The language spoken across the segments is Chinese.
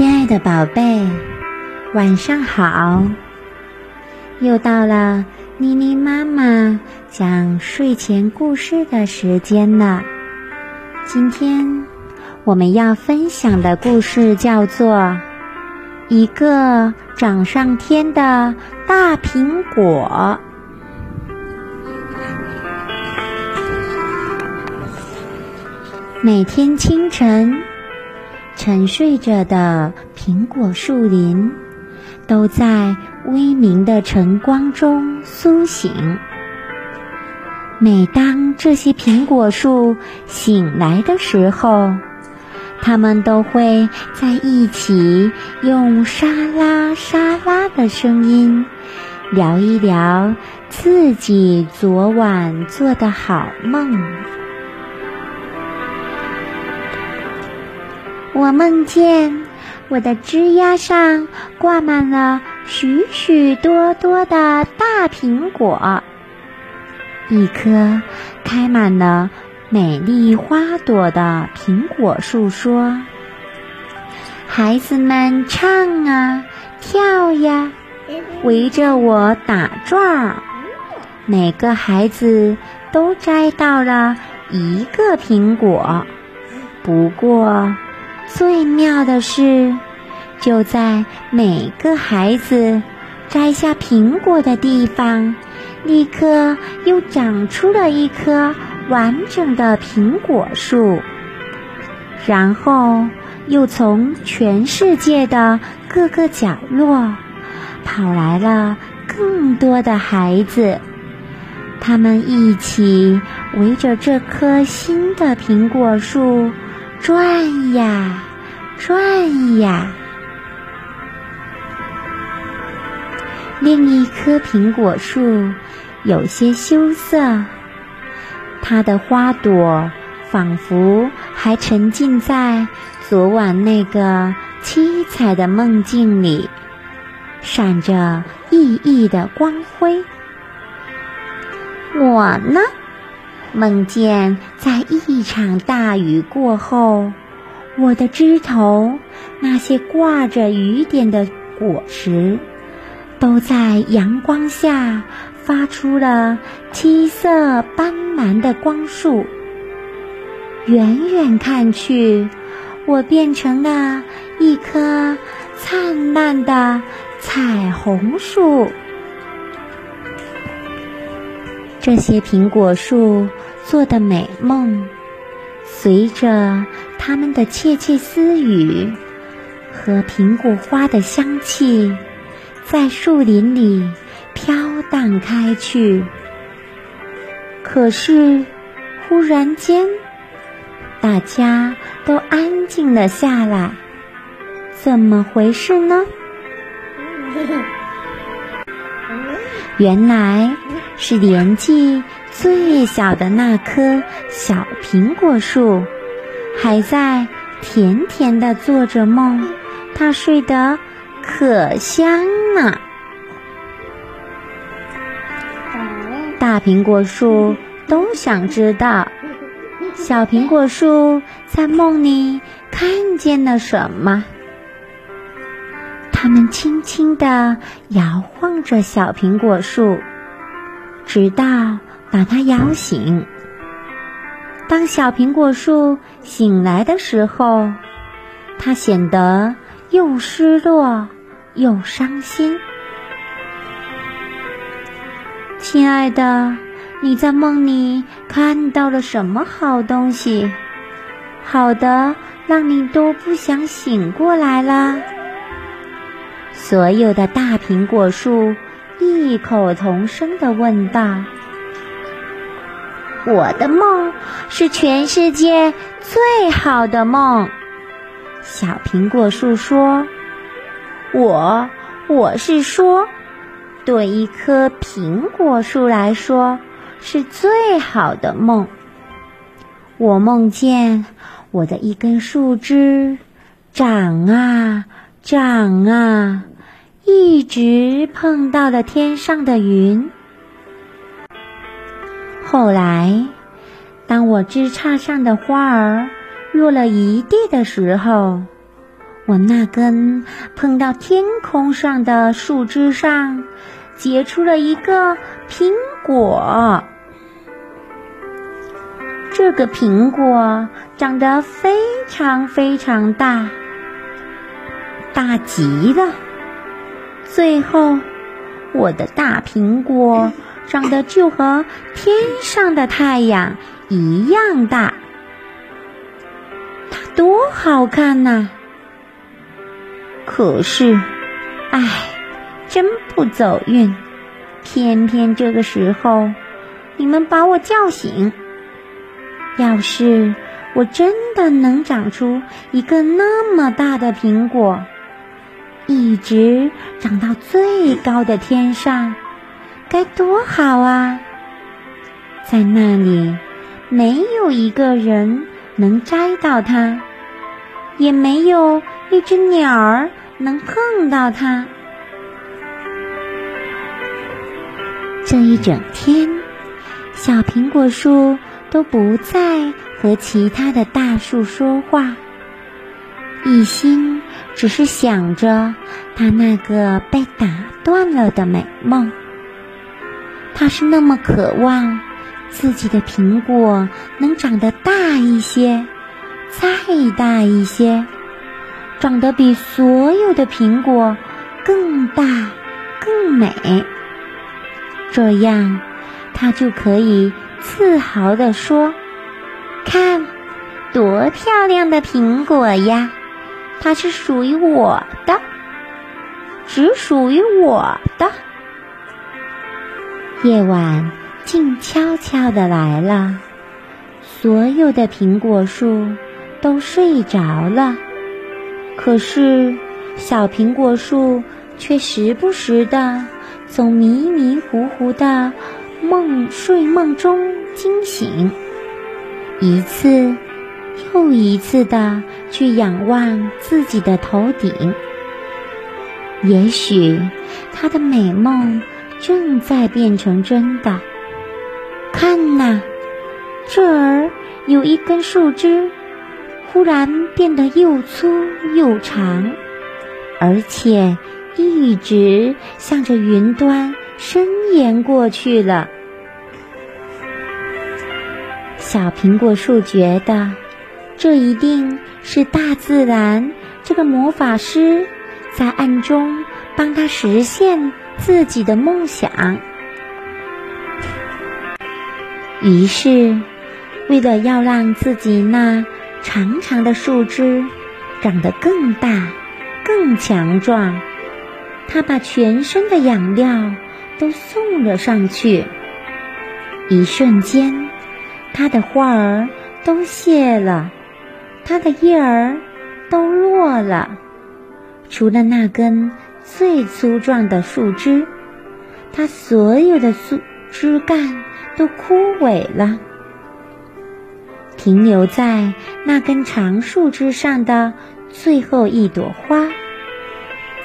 亲爱的宝贝，晚上好！又到了妮妮妈妈讲睡前故事的时间了。今天我们要分享的故事叫做《一个长上天的大苹果》。每天清晨。沉睡着的苹果树林，都在微明的晨光中苏醒。每当这些苹果树醒来的时候，它们都会在一起用沙拉沙拉的声音聊一聊自己昨晚做的好梦。我梦见我的枝丫上挂满了许许多多的大苹果，一棵开满了美丽花朵的苹果树说：“孩子们唱啊，跳呀，围着我打转儿。每个孩子都摘到了一个苹果，不过。”最妙的是，就在每个孩子摘下苹果的地方，立刻又长出了一棵完整的苹果树。然后，又从全世界的各个角落跑来了更多的孩子，他们一起围着这棵新的苹果树。转呀，转呀。另一棵苹果树有些羞涩，它的花朵仿佛还沉浸在昨晚那个七彩的梦境里，闪着熠熠的光辉。我呢？梦见在一场大雨过后，我的枝头那些挂着雨点的果实，都在阳光下发出了七色斑斓的光束。远远看去，我变成了一棵灿烂的彩虹树。这些苹果树。做的美梦，随着他们的窃窃私语和苹果花的香气，在树林里飘荡开去。可是，忽然间，大家都安静了下来。怎么回事呢？原来是年纪。最小的那棵小苹果树，还在甜甜的做着梦，它睡得可香了。大苹果树都想知道，小苹果树在梦里看见了什么。它们轻轻地摇晃着小苹果树，直到。把它摇醒。当小苹果树醒来的时候，它显得又失落又伤心。亲爱的，你在梦里看到了什么好东西？好的，让你都不想醒过来了。所有的大苹果树异口同声的问道。我的梦是全世界最好的梦，小苹果树说：“我，我是说，对一棵苹果树来说是最好的梦。我梦见我的一根树枝长啊长啊，一直碰到了天上的云。”后来，当我枝杈上的花儿落了一地的时候，我那根碰到天空上的树枝上，结出了一个苹果。这个苹果长得非常非常大，大极了。最后，我的大苹果长得就和天上的太阳一样大，它多好看呐！可是，唉，真不走运，偏偏这个时候，你们把我叫醒。要是我真的能长出一个那么大的苹果，一直长到最高的天上，该多好啊！在那里，没有一个人能摘到它，也没有一只鸟儿能碰到它。这一整天，小苹果树。都不再和其他的大树说话，一心只是想着他那个被打断了的美梦。他是那么渴望自己的苹果能长得大一些，再大一些，长得比所有的苹果更大、更美，这样他就可以。自豪地说：“看，多漂亮的苹果呀！它是属于我的，只属于我的。”夜晚静悄悄地来了，所有的苹果树都睡着了，可是小苹果树却时不时地从迷迷糊糊的。梦睡梦中惊醒，一次又一次的去仰望自己的头顶。也许他的美梦正在变成真的。看呐，这儿有一根树枝，忽然变得又粗又长，而且一直向着云端。伸延过去了。小苹果树觉得，这一定是大自然这个魔法师在暗中帮他实现自己的梦想。于是，为了要让自己那长长的树枝长得更大、更强壮，他把全身的养料。都送了上去，一瞬间，它的花儿都谢了，它的叶儿都落了，除了那根最粗壮的树枝，它所有的树枝干都枯萎了。停留在那根长树枝上的最后一朵花。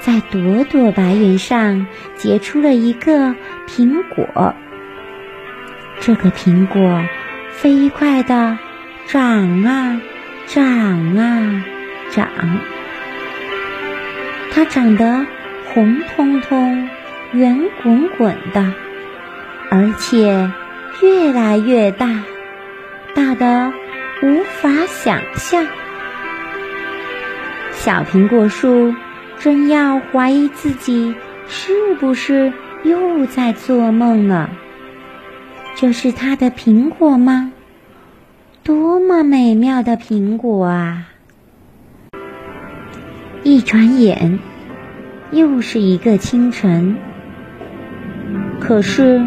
在朵朵白云上结出了一个苹果。这个苹果飞快地长啊长啊长，它长得红彤彤、圆滚滚的，而且越来越大，大的无法想象。小苹果树。真要怀疑自己是不是又在做梦了？这是他的苹果吗？多么美妙的苹果啊！一转眼，又是一个清晨。可是，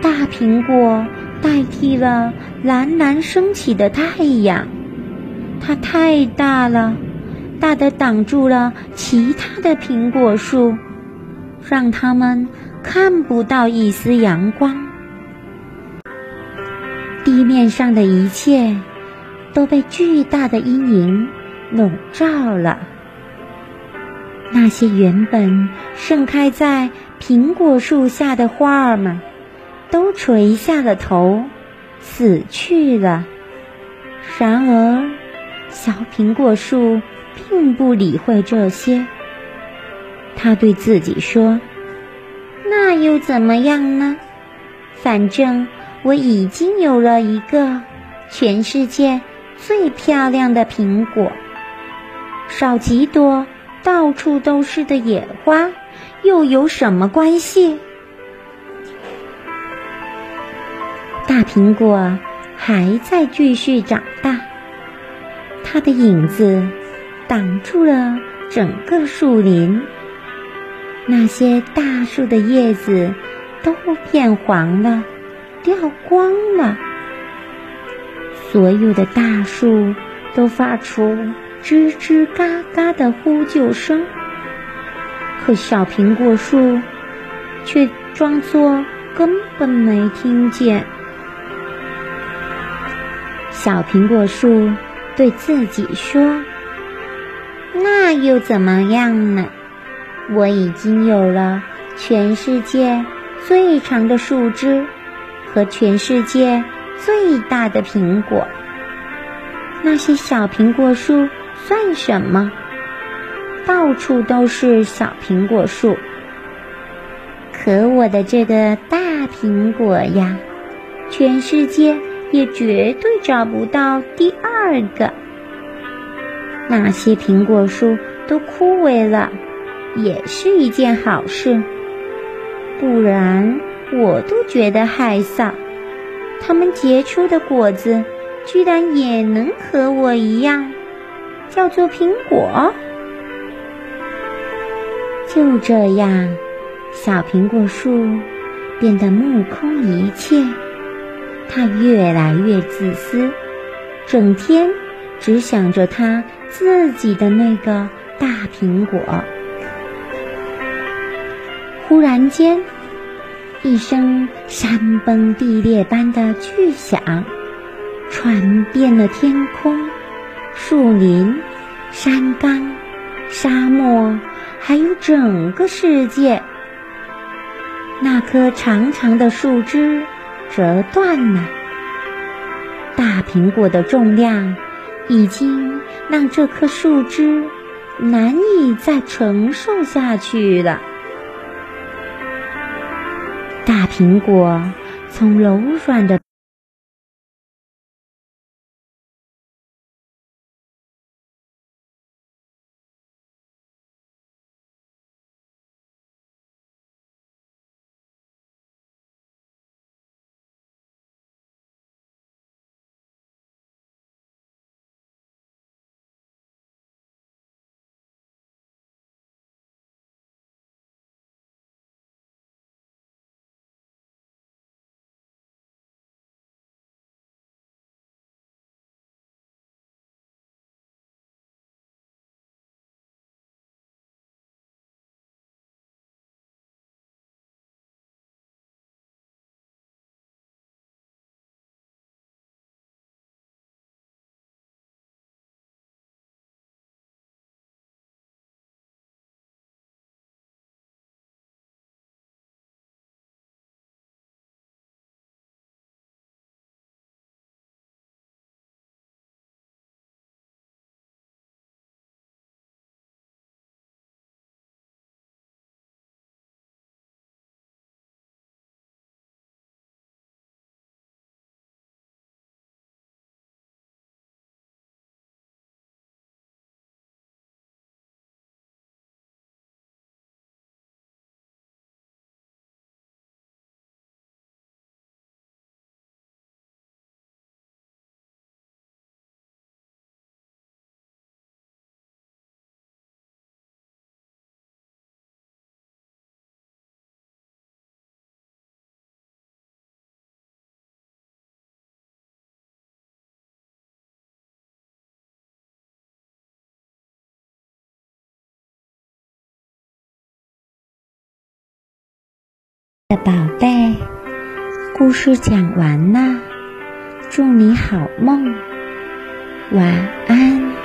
大苹果代替了蓝蓝升起的太阳，它太大了。大的挡住了其他的苹果树，让他们看不到一丝阳光。地面上的一切都被巨大的阴影笼罩了。那些原本盛开在苹果树下的花儿们，都垂下了头，死去了。然而，小苹果树。并不理会这些。他对自己说：“那又怎么样呢？反正我已经有了一个全世界最漂亮的苹果。少几朵到处都是的野花，又有什么关系？”大苹果还在继续长大，它的影子挡住了整个树林。那些大树的叶子都变黄了，掉光了。所有的大树都发出吱吱嘎嘎的呼救声，可小苹果树却装作根本没听见。小苹果树对自己说：“那又怎么样呢？”我已经有了全世界最长的树枝和全世界最大的苹果。那些小苹果树算什么？到处都是小苹果树。可我的这个大苹果呀，全世界也绝对找不到第二个。那些苹果树都枯萎了。也是一件好事，不然我都觉得害臊。它们结出的果子，居然也能和我一样，叫做苹果。就这样，小苹果树变得目空一切，它越来越自私，整天只想着它自己的那个大苹果。忽然间，一声山崩地裂般的巨响传遍了天空、树林、山岗、沙漠，还有整个世界。那棵长长的树枝折断了，大苹果的重量已经让这棵树枝难以再承受下去了。大苹果从柔软的的宝贝，故事讲完了，祝你好梦，晚安。